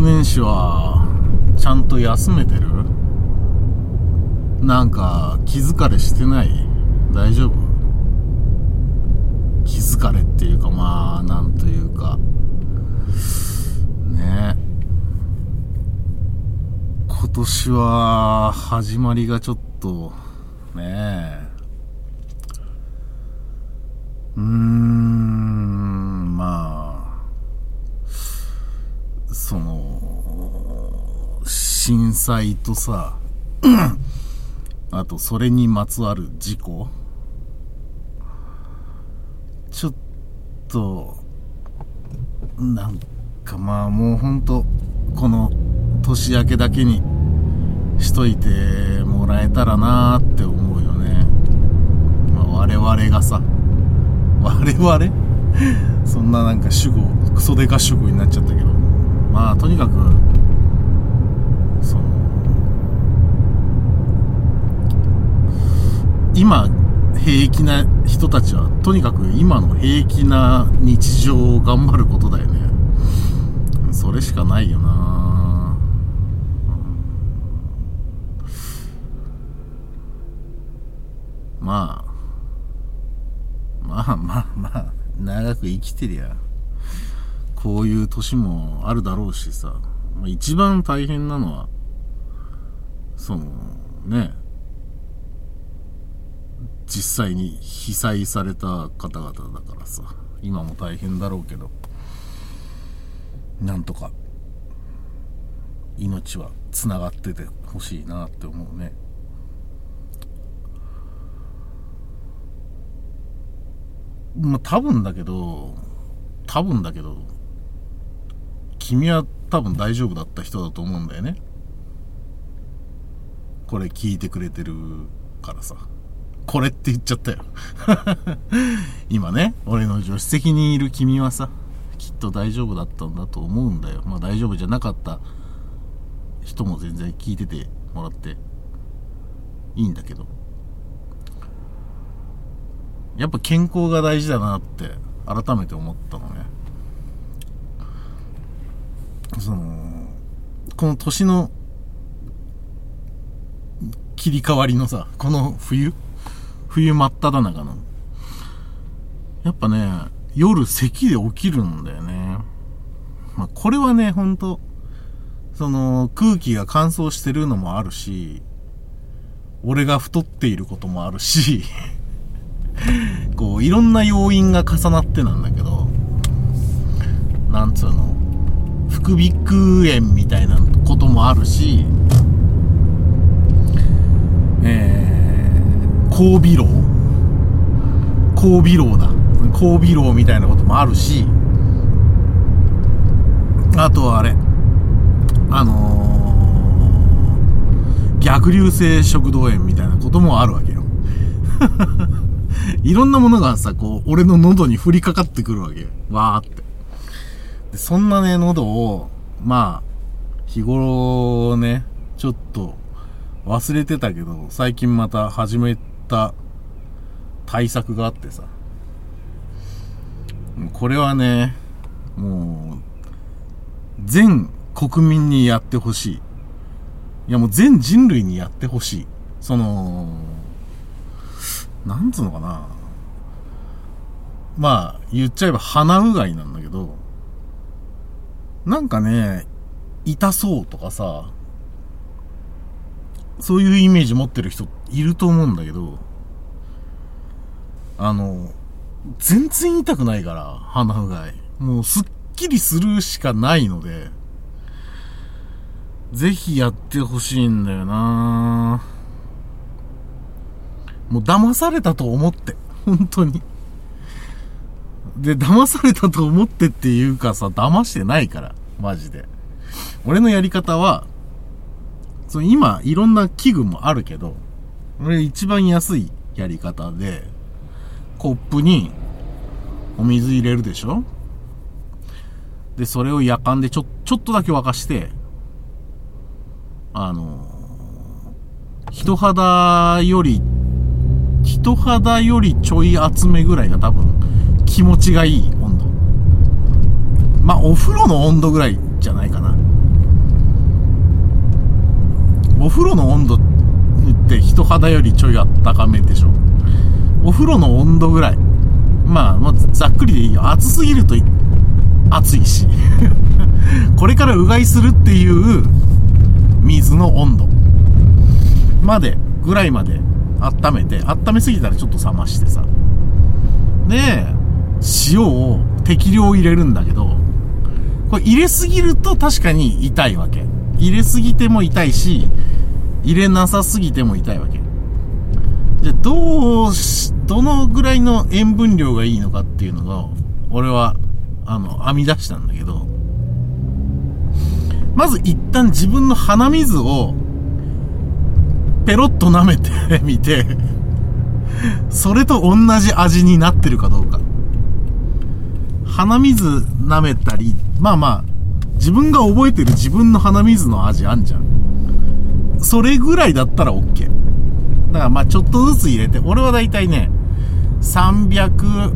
年始は、ちゃんと休めてる？なんか、気疲れしてない？大丈夫？気疲れっていうか、まあ、なんというか、ね。今年は、始まりがちょっと、ね。え、うーん、まあ、その、震災とさ、あとそれにまつわる事故ちょっと、なんかまあもうほんと、この年明けだけにしといてもらえたらなーって思うよね。まあ、我々がさ、我々？そんななんか主語、クソデカ主語になっちゃったけど。まあとにかく、その、今、平気な人たちは、とにかく今の平気な日常を頑張ることだよね。それしかないよな。まあ、まあまあまあ、長く生きてりゃ、こういう年もあるだろうしさ、一番大変なのは、その、ね、実際に被災された方々だからさ、今も大変だろうけど、なんとか、命は繋がっててほしいなって思うね。まあ、多分だけど、多分だけど、君は多分大丈夫だった人だと思うんだよね。これ聞いてくれてるからさ。これって言っちゃったよ。今ね、俺の助手席にいる君はさ、きっと大丈夫だったんだと思うんだよ。まあ大丈夫じゃなかった人も全然聞いててもらっていいんだけど。やっぱ健康が大事だなって改めて思ったのね。その、この年の切り替わりのさ、この冬冬真っ只中の。やっぱね、夜咳で起きるんだよね。まあ、これはね、ほんと、その空気が乾燥してるのもあるし、俺が太っていることもあるし、こう、いろんな要因が重なってなんだけど、なんつうの、副鼻腔炎みたいなこともあるし、えー、高鼻漏高鼻漏だ。高鼻漏みたいなこともあるし、あとはあれ、あのー、逆流性食道炎みたいなこともあるわけよ。いろんなものがさ、こう、俺の喉に降りかかってくるわけよ。わーって。で、そんなね、喉を、まあ、日頃ね、ちょっと忘れてたけど、最近また始めた対策があってさ。これはね、もう、全国民にやってほしい。いやもう全人類にやってほしい。その、なんつうのかな。まあ、言っちゃえば鼻うがいなんだけど、なんかね、痛そうとかさ、そういうイメージ持ってる人いると思うんだけど、あの、全然痛くないから、鼻うがい。もうすっきりするしかないので、ぜひやってほしいんだよなもう騙されたと思って。本当に。で、騙されたと思ってっていうかさ、騙してないから。マジで。俺のやり方は、その今、いろんな器具もあるけど、俺一番安いやり方で、コップにお水入れるでしょ？で、それを夜間でちょ、ちょっとだけ沸かして、あの人肌より、人肌よりちょい厚めぐらいが多分気持ちがいい温度。まあ、お風呂の温度ぐらいじゃないかな。お風呂の温度って人肌よりちょいあったかめでしょ。お風呂の温度ぐらい。まあ、まあ、ざっくりでいいよ。暑すぎると暑いし。これからうがいするっていう水の温度まで、ぐらいまで温めて、温めすぎたらちょっと冷ましてさ。で、塩を適量入れるんだけど、これ入れすぎると確かに痛いわけ。入れすぎても痛いし、入れなさすぎても痛いわけ。じゃ、どうし、どのぐらいの塩分量がいいのかっていうのが、俺は、あの、編み出したんだけど、まず一旦自分の鼻水を、ペロッと舐めて みてそれと同じ味になってるかどうか。鼻水舐めたり、まあまあ、自分が覚えてる自分の鼻水の味あんじゃん。それぐらいだったら OK。だからまあちょっとずつ入れて、俺はだいたいね、300、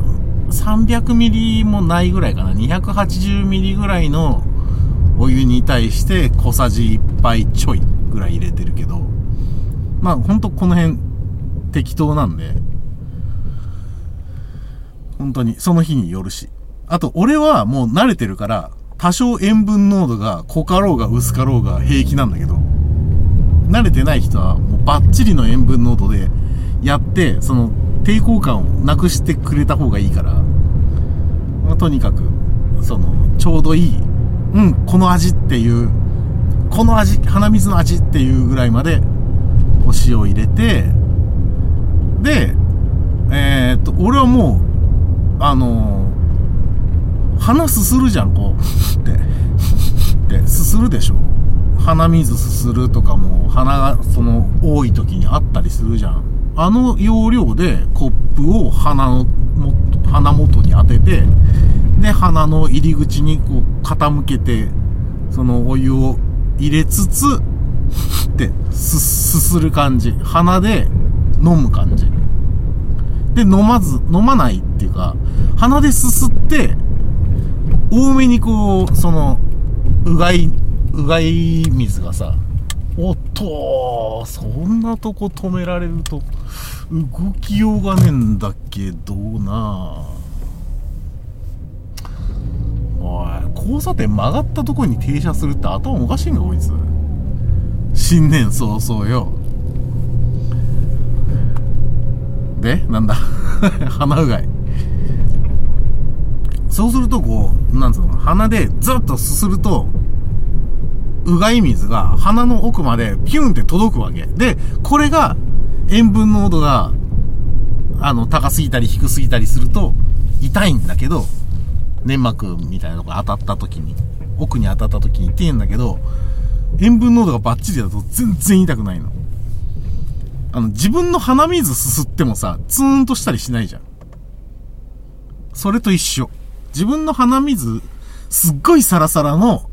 300ミリもないぐらいかな。280ミリぐらいのお湯に対して小さじ1杯ちょいぐらい入れてるけど、まあほんとこの辺適当なんで、本当にその日によるし。あと俺はもう慣れてるから、多少塩分濃度が濃かろうが薄かろうが平気なんだけど、慣れてない人はもうバッチリの塩分濃度でやって、その抵抗感をなくしてくれた方がいいから、まあ、とにかく、その、ちょうどいい、うん、この味っていう、この味、鼻水の味っていうぐらいまで、お塩を入れて、で、えー、っと、俺はもう、あのー、鼻すするじゃん、こう、って。で、すするでしょ。鼻水すするとかも、鼻が、その、多い時にあったりするじゃん。あの要領でコップを鼻の、鼻元に当てて、で、鼻の入り口にこう傾けて、そのお湯を入れつつ、ってす、すする感じ。鼻で飲む感じ。で、飲まず、飲まないっていうか、鼻ですすって、多めにこう、その、うがい、うがい水がさ、おっとそんなとこ止められると、動きようがねえんだけどなおい、交差点曲がったとこに停車するって頭おかしいんか、こいつ。新年早々よ。で、なんだ？鼻うがい。そうするとこう、なんつうの、鼻でずっとすすると、うがい水が鼻の奥までピュンって届くわけ。で、これが塩分濃度が、あの、高すぎたり低すぎたりすると痛いんだけど、粘膜みたいなのが当たった時に、奥に当たった時に痛いんだけど、塩分濃度がバッチリだと全然痛くないの。あの、自分の鼻水すすってもさ、ツーンとしたりしないじゃん。それと一緒。自分の鼻水、すっごいサラサラの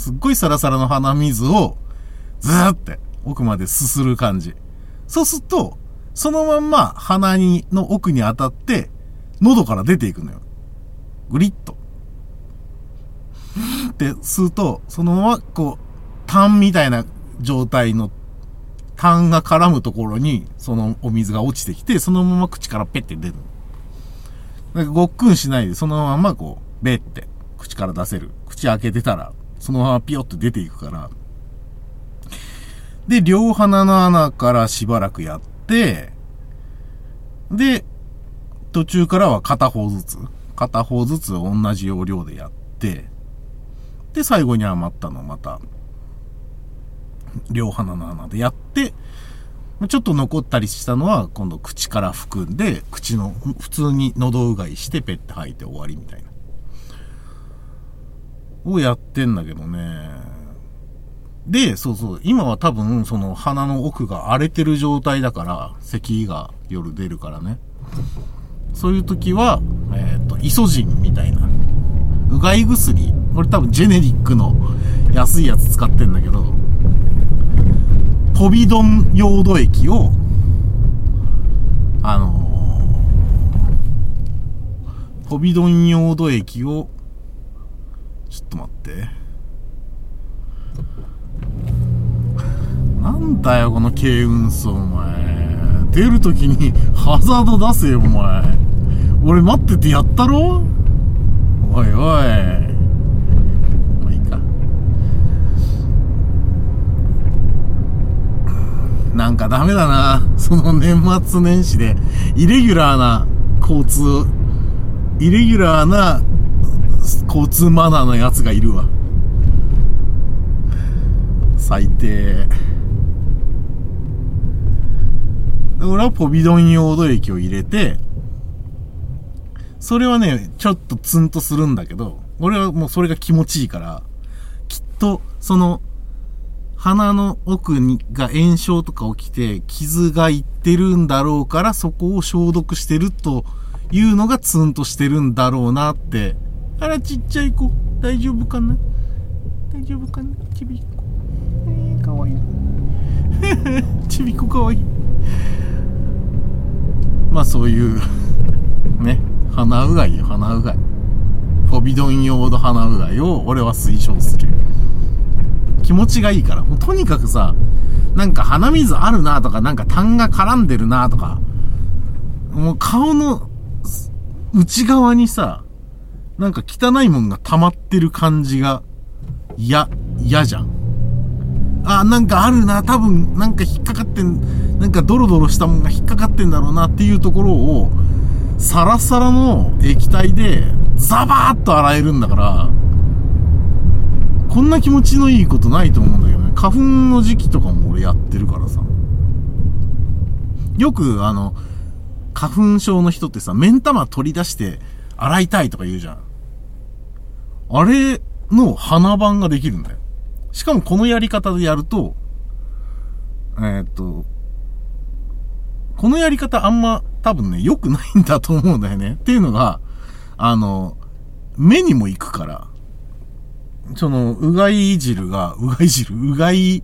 すっごいサラサラの鼻水を、ずーって奥まですする感じ。そうすると、そのまんま鼻に、の奥に当たって、喉から出ていくのよ。グリッと。って吸うと、そのまま、こう、痰みたいな状態の、痰が絡むところに、そのお水が落ちてきて、そのまま口からペッて出る。なんかごっくんしないで、そのままこう、べって、口から出せる。口開けてたら、そのままピヨッと出ていくから。で、両鼻の穴からしばらくやって、で、途中からは片方ずつ、片方ずつ同じ要領でやって、で、最後に余ったのまた、両鼻の穴でやって、ちょっと残ったりしたのは、今度口から含んで、口の、普通に喉うがいしてペッて吐いて終わりみたいな。をやってんだけどね。で、そうそう、今は多分、その鼻の奥が荒れてる状態だから、咳が夜出るからね。そういう時は、えっ、ー、と、イソジンみたいな。うがい薬。これ多分ジェネリックの安いやつ使ってんだけど、ポビドンヨード液を、あのー、ポビドンヨード液をちょっと待って。なんだよ、この軽運送、お前。出るときに ハザード出せよ、お前。俺待っててやったろ？おいおい。まあいいか。なんかダメだな。その年末年始で、イレギュラーな交通、イレギュラーな交通マナーのやつがいるわ。最低。俺はポビドン用土液を入れて、それはね、ちょっとツンとするんだけど、俺はもうそれが気持ちいいから、きっと、その、鼻の奥にが炎症とか起きて傷がいってるんだろうからそこを消毒してるというのがツンとしてるんだろうなって。あらちっちゃい子、大丈夫かな？大丈夫かな？ちびっこ。えー、かわいい。ちびっこかわいい。まあそういうね、鼻うがいよ、鼻うがい。フォビドン用の鼻うがいを俺は推奨する。気持ちがいいから。もうとにかくさ、なんか鼻水あるなとか、なんか痰が絡んでるなとか、もう顔の内側にさ、なんか汚いもんが溜まってる感じが、嫌、嫌じゃん。あ、なんかあるな、多分、なんか引っかかってん、なんかドロドロしたもんが引っかかってんだろうなっていうところを、サラサラの液体で、ザバーッと洗えるんだから、こんな気持ちのいいことないと思うんだけどね。花粉の時期とかも俺やってるからさ。よく、あの、花粉症の人ってさ、目ん玉取り出して洗いたいとか言うじゃん。あれの鼻番ができるんだよ。しかもこのやり方でやると、えー、っと、このやり方あんま多分ね、良くないんだと思うんだよね。っていうのが、あの、目にも行くから、その、うがい汁が、うがい汁、うがい、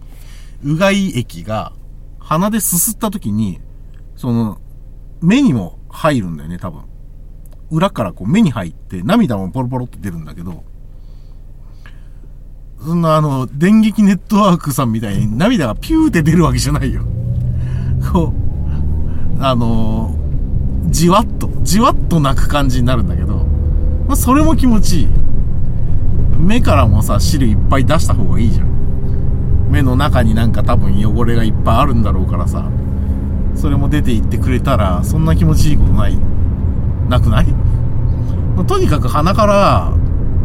うがい液が、鼻ですすった時に、その、目にも入るんだよね、多分。裏からこう目に入って、涙もポロポロって出るんだけど、そんなあの、電撃ネットワークさんみたいに涙がピューって出るわけじゃないよ。こう、あのー、じわっと、じわっと泣く感じになるんだけど、まあ、それも気持ちいい。目からもさ、汁いっぱい出した方がいいじゃん。目の中になんか多分汚れがいっぱいあるんだろうからさ、それも出ていってくれたら、そんな気持ちいいことない、なくない？まとにかく鼻から、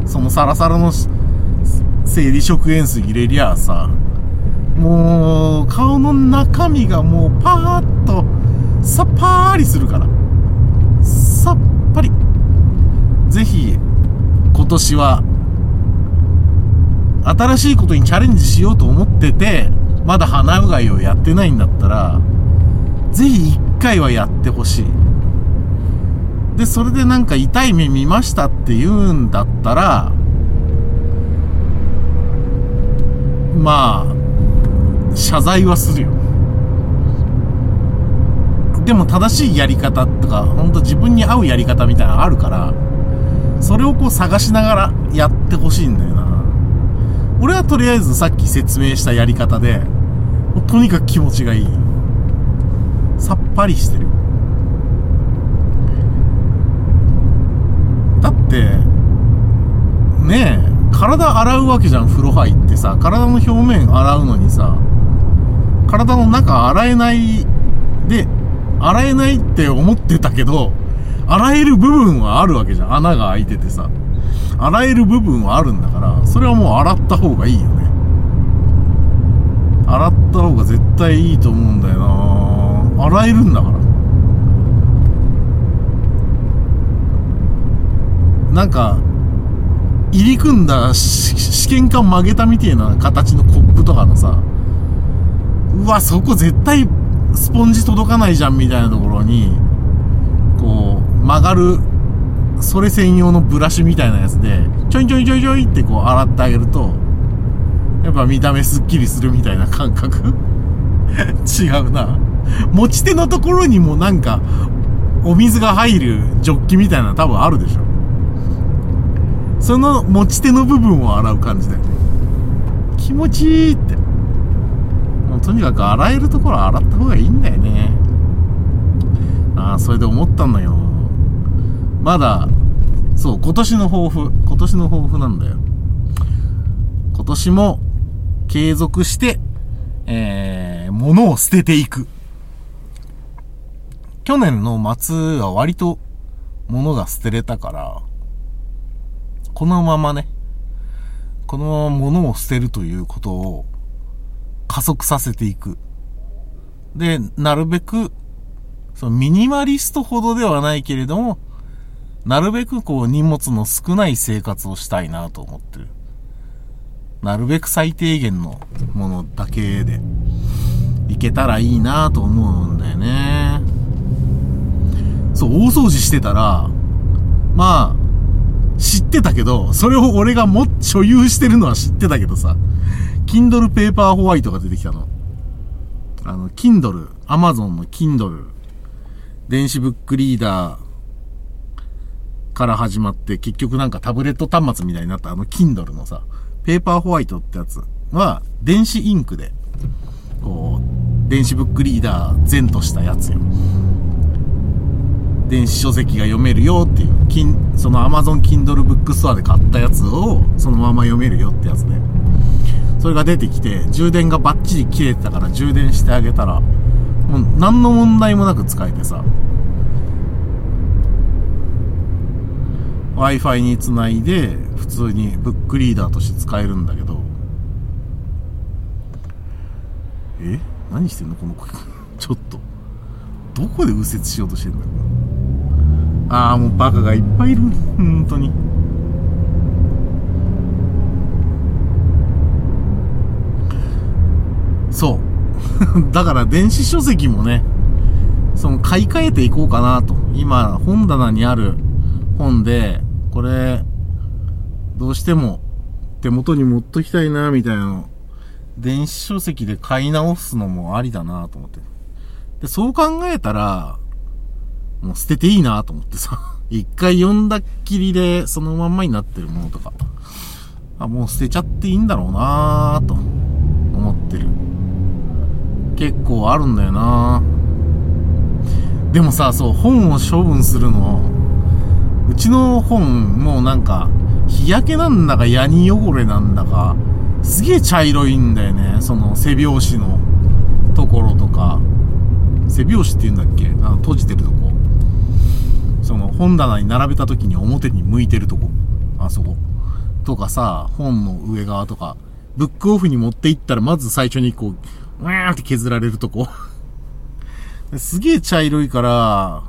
そのサラサラの生理食塩水入れりゃあさ、もう、顔の中身がもうパーッと、さっぱりするから。さっぱり。ぜひ、今年は新しいことにチャレンジしようと思ってて、まだ鼻うがいをやってないんだったら、ぜひ一回はやってほしい。で、それでなんか痛い目見ましたって言うんだったら、まあ、謝罪はするよ。でも正しいやり方とか、ほんと自分に合うやり方みたいなのあるから、それをこう探しながらやってほしいんだよな。俺はとりあえずさっき説明したやり方で、とにかく気持ちがいい。さっぱりしてる。だって、ねえ、体洗うわけじゃん、風呂入ってさ。体の表面洗うのにさ、体の中洗えないで、洗えないって思ってたけど、洗える部分はあるわけじゃん。穴が開いててさ。洗える部分はあるんだから、それはもう洗った方がいいよね。洗った方が絶対いいと思うんだよな洗えるんだから。なんか、入り組んだ試験管曲げたみてえな形のコップとかのさ、うわ、そこ絶対スポンジ届かないじゃんみたいなところに、こう、曲がるそれ専用のブラシみたいなやつで、ちょいちょいちょいちょいってこう洗ってあげると、やっぱ見た目スッキリするみたいな感覚？違うな。持ち手のところにもなんか、お水が入るジョッキみたいな多分あるでしょ。その持ち手の部分を洗う感じだよね。気持ちいいって。もうとにかく洗えるところ洗った方がいいんだよね。ああ、それで思ったんだけど、まだ、そう、今年の抱負、今年の抱負なんだよ。今年も継続して、えー、物を捨てていく。去年の末は割と物が捨てれたから、このままね、このまま物を捨てるということを加速させていく。で、なるべく、そのミニマリストほどではないけれども、なるべくこう荷物の少ない生活をしたいなと思ってる。なるべく最低限のものだけでいけたらいいなと思うんだよね。そう、大掃除してたら、まあ、知ってたけど、それを俺がも、所有してるのは知ってたけどさ、Kindle Paper White が出てきたの。あの、Kindle、Amazon の Kindle、電子ブックリーダーから始まって、結局なんかタブレット端末みたいになったあの Kindle のさ、ペーパーホワイトってやつは、電子インクで、こう、電子ブックリーダー全としたやつよ。電子書籍が読めるよっていう、金、その Amazon Kindle Book Store で買ったやつをそのまま読めるよってやつね。それが出てきて、充電がバッチリ切れてたから充電してあげたら、もう何の問題もなく使えてさ、Wi-Fi につないで、普通にブックリーダーとして使えるんだけど、え？何してんの？この子。ちょっと。どこで右折しようとしてんだよ。ああ、もうバカがいっぱいいる。本当に。そう。だから電子書籍もね、その買い替えていこうかなと。今、本棚にある本で、これ、どうしても手元に持っときたいな、みたいなの、電子書籍で買い直すのもありだなと思って。で、そう考えたら、もう捨てていいなと思ってさ。一回読んだっきりでそのまんまになってるものとか。あ、もう捨てちゃっていいんだろうなと思ってる。結構あるんだよなでもさ、そう、本を処分するの、うちの本、もうなんか、日焼けなんだか、ヤニ汚れなんだか、すげえ茶色いんだよね。その背拍子のところとか。背拍子って言うんだっけ？あの、閉じてるとこ。その本棚に並べた時に表に向いてるとこ。あそこ。とかさ、本の上側とか、ブックオフに持っていったらまず最初にこう、うーって削られるとこ。すげえ茶色いから、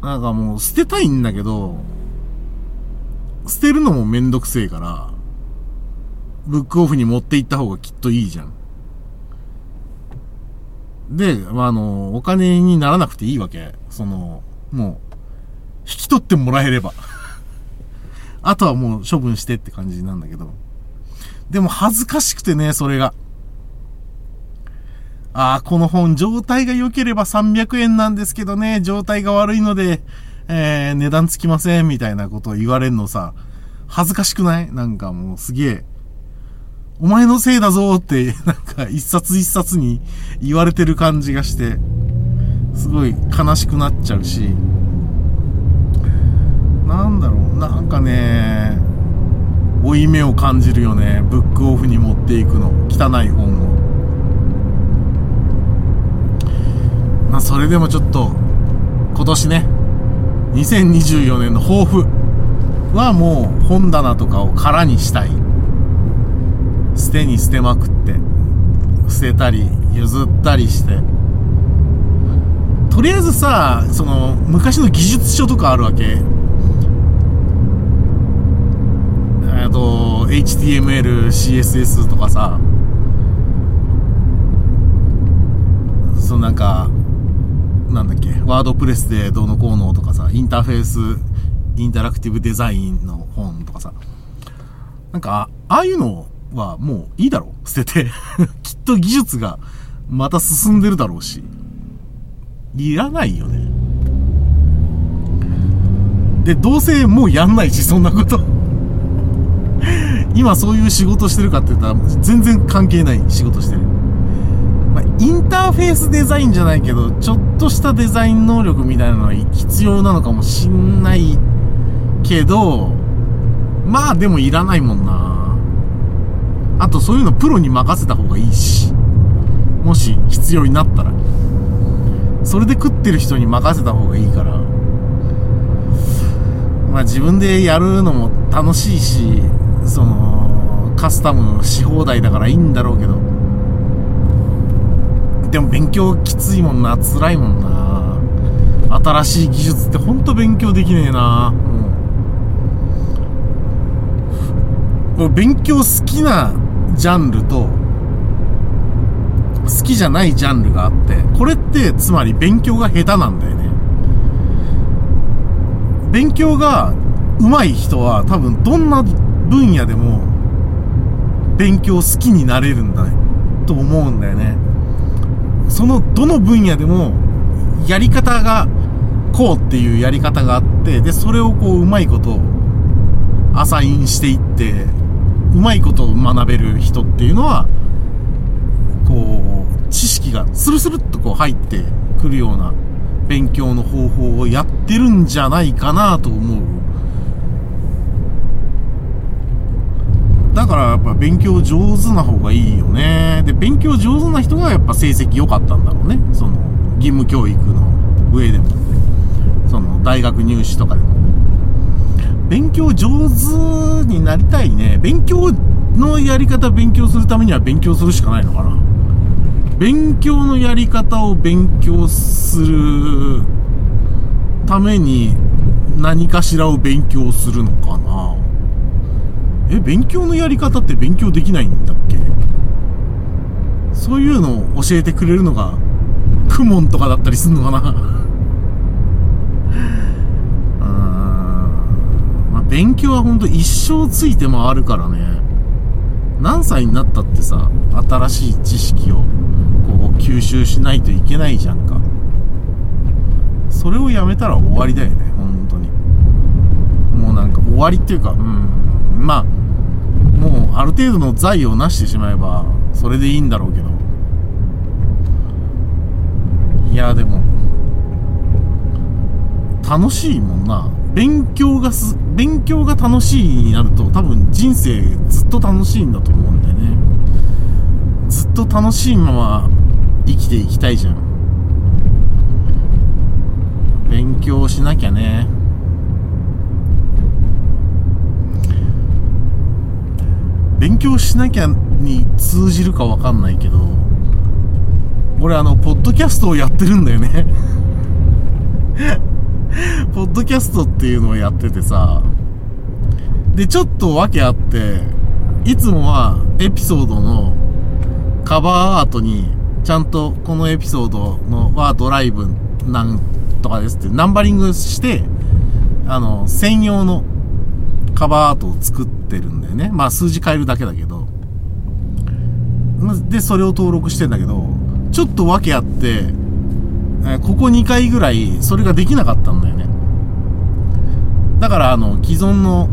なんかもう捨てたいんだけど、捨てるのもめんどくせえから、ブックオフに持って行った方がきっといいじゃん。で、まあ、あの、お金にならなくていいわけ。その、もう、引き取ってもらえれば。あとはもう処分してって感じなんだけど。でも恥ずかしくてね、それが。ああ、この本状態が良ければ300円なんですけどね、状態が悪いので、えー、値段つきません、みたいなことを言われるのさ、恥ずかしくない？なんかもうすげえ、お前のせいだぞって、なんか一冊一冊に言われてる感じがして、すごい悲しくなっちゃうし、なんだろう、なんかね、負い目を感じるよね。ブックオフに持っていくの。汚い本を。まあ、それでもちょっと、今年ね、2024年の抱負はもう本棚とかを空にしたい。捨てに捨てまくって、捨てたり、譲ったりして。とりあえずさ、その、昔の技術書とかあるわけ。えっと、HTML、CSS とかさ、そのなんか、なんだっけ、ワードプレスでどうのこうのとかさ、インターフェース、インタラクティブデザインの本とかさ、なんか、ああいうのをはもういいだろう 捨てて。きっと技術がまた進んでるだろうし。いらないよね。で、どうせもうやんないし、そんなこと。今そういう仕事してるかって言ったら全然関係ない仕事してる。まあ、インターフェースデザインじゃないけど、ちょっとしたデザイン能力みたいなのは必要なのかもしんないけど、まあでもいらないもんな。あとそういうのプロに任せた方がいいし。もし必要になったら。それで食ってる人に任せた方がいいから。まあ自分でやるのも楽しいし、その、カスタムし放題だからいいんだろうけど。でも勉強きついもんな、辛いもんな。新しい技術ってほんと勉強できねえな。うん、勉強好きなジャンルと、好きじゃないジャンルがあって、これってつまり勉強が下手なんだよね。勉強が上手い人は多分どんな分野でも勉強好きになれるんだ、と思うんだよね。そのどの分野でもやり方がこうっていうやり方があって、で、それをこううまいことアサインしていって、うまいこと学べる人っていうのは、こう、知識がスルスルっとこう入ってくるような勉強の方法をやってるんじゃないかなと思う。だからやっぱ勉強上手な方がいいよね。で、勉強上手な人がやっぱ成績良かったんだろうね。その、義務教育の上でも。その、大学入試とかでも。勉強上手になりたいね。勉強のやり方勉強するためには勉強するしかないのかな。勉強のやり方を勉強するために何かしらを勉強するのかなえ、勉強のやり方って勉強できないんだっけ？そういうのを教えてくれるのが、クモンとかだったりすんのかな。勉強はほんと一生ついて回るからね。何歳になったってさ、新しい知識をこう吸収しないといけないじゃんか。それをやめたら終わりだよね、本当に。もうなんか終わりっていうか、うん。まあ、もうある程度の財を成してしまえば、それでいいんだろうけど。いや、でも、楽しいもんな。勉強がす、勉強が楽しいになると多分人生ずっと楽しいんだと思うんだよね。ずっと楽しいまま生きていきたいじゃん。勉強しなきゃね。勉強しなきゃに通じるかわかんないけど、俺あの、ポッドキャストをやってるんだよね。ポッドキャストっていうのをやっててさ、で、ちょっと訳あって、いつもはエピソードのカバーアートに、ちゃんとこのエピソードのはドライブなんとかですってナンバリングして、あの、専用のカバーアートを作ってるんだよね。まあ数字変えるだけだけど。で、それを登録してんだけど、ちょっと訳あって、ここ2回ぐらいそれができなかったんだよね。だからあの、既存の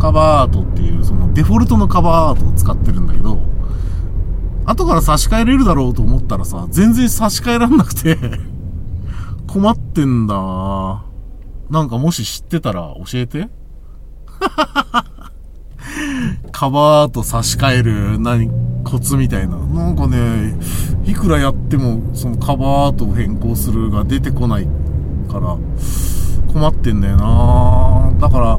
カバーアートっていう、そのデフォルトのカバーアートを使ってるんだけど、後から差し替えれるだろうと思ったらさ、全然差し替えらんなくて 困ってんだなんかもし知ってたら教えて カバーアート差し替える、何、コツみたいな。なんかね、いくらやっても、そのカバーアートを変更するが出てこないから、困ってんだよなだから、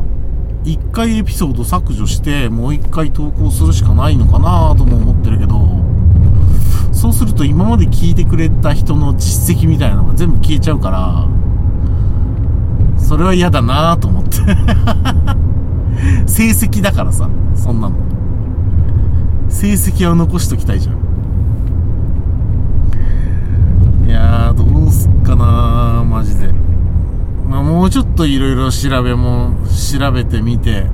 一回エピソード削除して、もう一回投稿するしかないのかなとも思ってるけど、そうすると今まで聞いてくれた人の実績みたいなのが全部消えちゃうから、それは嫌だなと思って 成績だからさ、そんなの。成績は残しときたいじゃん。いや、どうすっかなマジで。まあ、もうちょっといろいろ調べも、調べてみて、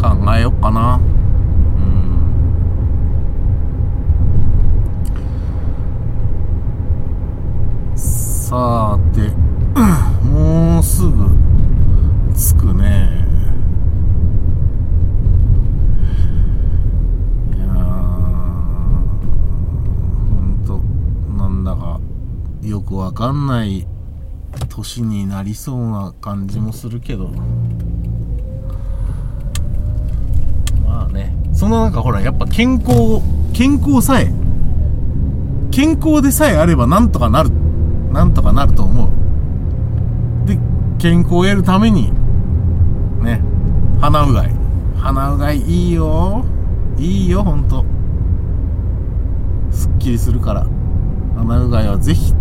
考えよっかな。うん。さーて、もうすぐ着くね。よくわかんない年になりそうな感じもするけど。まあね。そのなんかほら、やっぱ健康、健康さえ、健康でさえあればなんとかなる、なんとかなると思う。で、健康を得るために、ね、鼻うがい。鼻うがいいいよ。いいよ、ほんと。すっきりするから。鼻うがいはぜひ、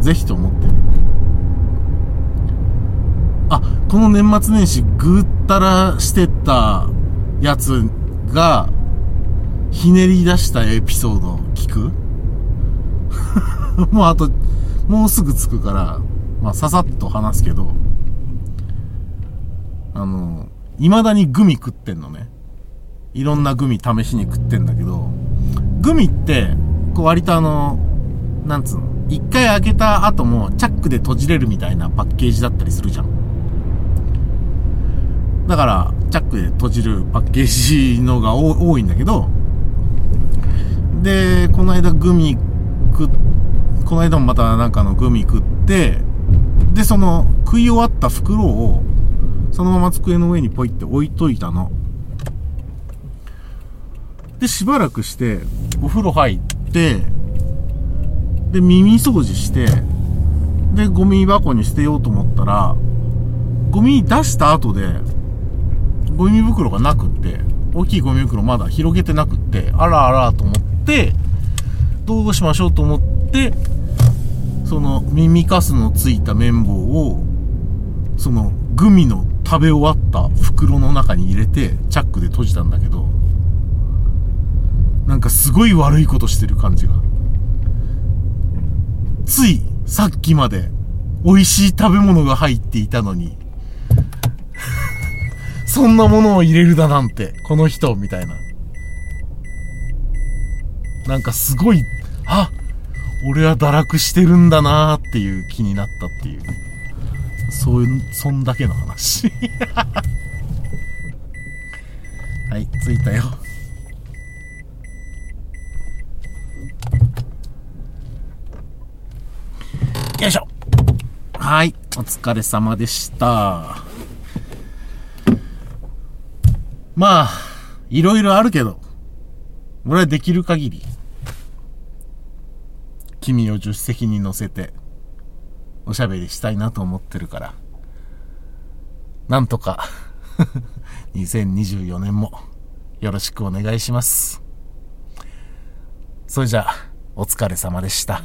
ぜひと思って。あ、この年末年始ぐったらしてたやつが、ひねり出したエピソード聞く もうあと、もうすぐ着くから、まあ、ささっと話すけど、あの、未だにグミ食ってんのね。いろんなグミ試しに食ってんだけど、グミって、こう割とあの、なんつうの、一回開けた後もチャックで閉じれるみたいなパッケージだったりするじゃん。だから、チャックで閉じるパッケージのが多いんだけど、で、この間グミ食っ、この間もまたなんかのグミ食って、で、その食い終わった袋を、そのまま机の上にポイって置いといたの。で、しばらくして、お風呂入って、で、耳掃除して、で、ゴミ箱に捨てようと思ったら、ゴミ出した後で、ゴミ袋がなくって、大きいゴミ袋まだ広げてなくって、あらあらと思って、どうしましょうと思って、その耳かすのついた綿棒を、そのグミの食べ終わった袋の中に入れて、チャックで閉じたんだけど、なんかすごい悪いことしてる感じが。ついさっきまで美味しい食べ物が入っていたのに、そんなものを入れるだなんて、この人、みたいな。なんかすごい、あ俺は堕落してるんだなーっていう気になったっていう。そういう、そんだけの話。はい、着いたよいしょ。はい、お疲れ様でした。まあ、いろいろあるけど、俺はできる限り、君を助手席に乗せて、おしゃべりしたいなと思ってるから、なんとか、2024年も、よろしくお願いします。それじゃあ、お疲れ様でした。